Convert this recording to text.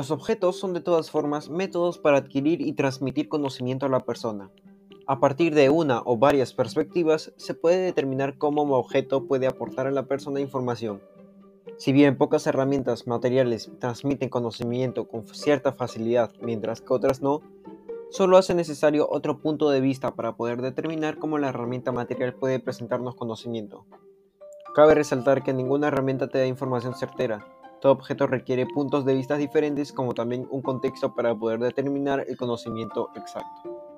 Los objetos son de todas formas métodos para adquirir y transmitir conocimiento a la persona. A partir de una o varias perspectivas, se puede determinar cómo un objeto puede aportar a la persona información. Si bien pocas herramientas materiales transmiten conocimiento con cierta facilidad, mientras que otras no, solo hace necesario otro punto de vista para poder determinar cómo la herramienta material puede presentarnos conocimiento. Cabe resaltar que ninguna herramienta te da información certera, todo objeto requiere puntos de vista diferentes como también un contexto para poder determinar el conocimiento exacto.